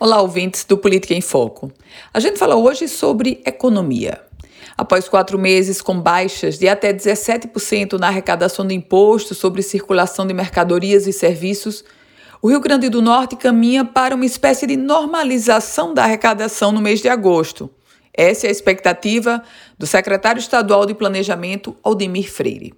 Olá, ouvintes do Política em Foco. A gente fala hoje sobre economia. Após quatro meses com baixas de até 17% na arrecadação de imposto sobre circulação de mercadorias e serviços, o Rio Grande do Norte caminha para uma espécie de normalização da arrecadação no mês de agosto. Essa é a expectativa do secretário estadual de Planejamento, Aldemir Freire.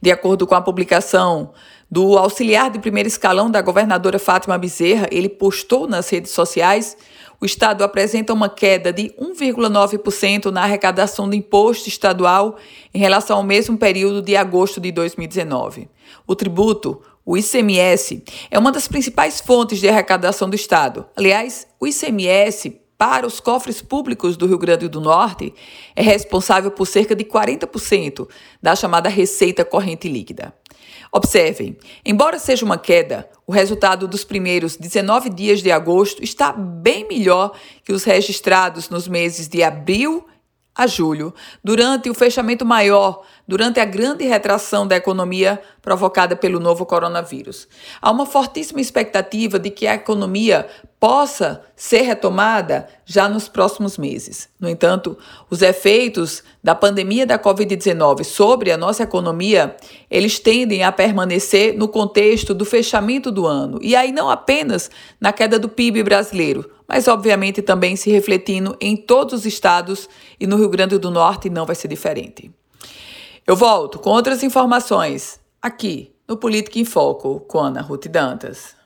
De acordo com a publicação do auxiliar de primeiro escalão da governadora Fátima Bezerra, ele postou nas redes sociais, o estado apresenta uma queda de 1,9% na arrecadação do imposto estadual em relação ao mesmo período de agosto de 2019. O tributo, o ICMS, é uma das principais fontes de arrecadação do estado. Aliás, o ICMS para os cofres públicos do Rio Grande do Norte é responsável por cerca de 40% da chamada receita corrente líquida. Observem, embora seja uma queda, o resultado dos primeiros 19 dias de agosto está bem melhor que os registrados nos meses de abril a julho, durante o fechamento maior, durante a grande retração da economia provocada pelo novo coronavírus. Há uma fortíssima expectativa de que a economia possa ser retomada já nos próximos meses. No entanto, os efeitos da pandemia da COVID-19 sobre a nossa economia, eles tendem a permanecer no contexto do fechamento do ano, e aí não apenas na queda do PIB brasileiro, mas obviamente também se refletindo em todos os estados e no Rio Grande do Norte não vai ser diferente. Eu volto com outras informações aqui no Política em Foco com Ana Ruth Dantas.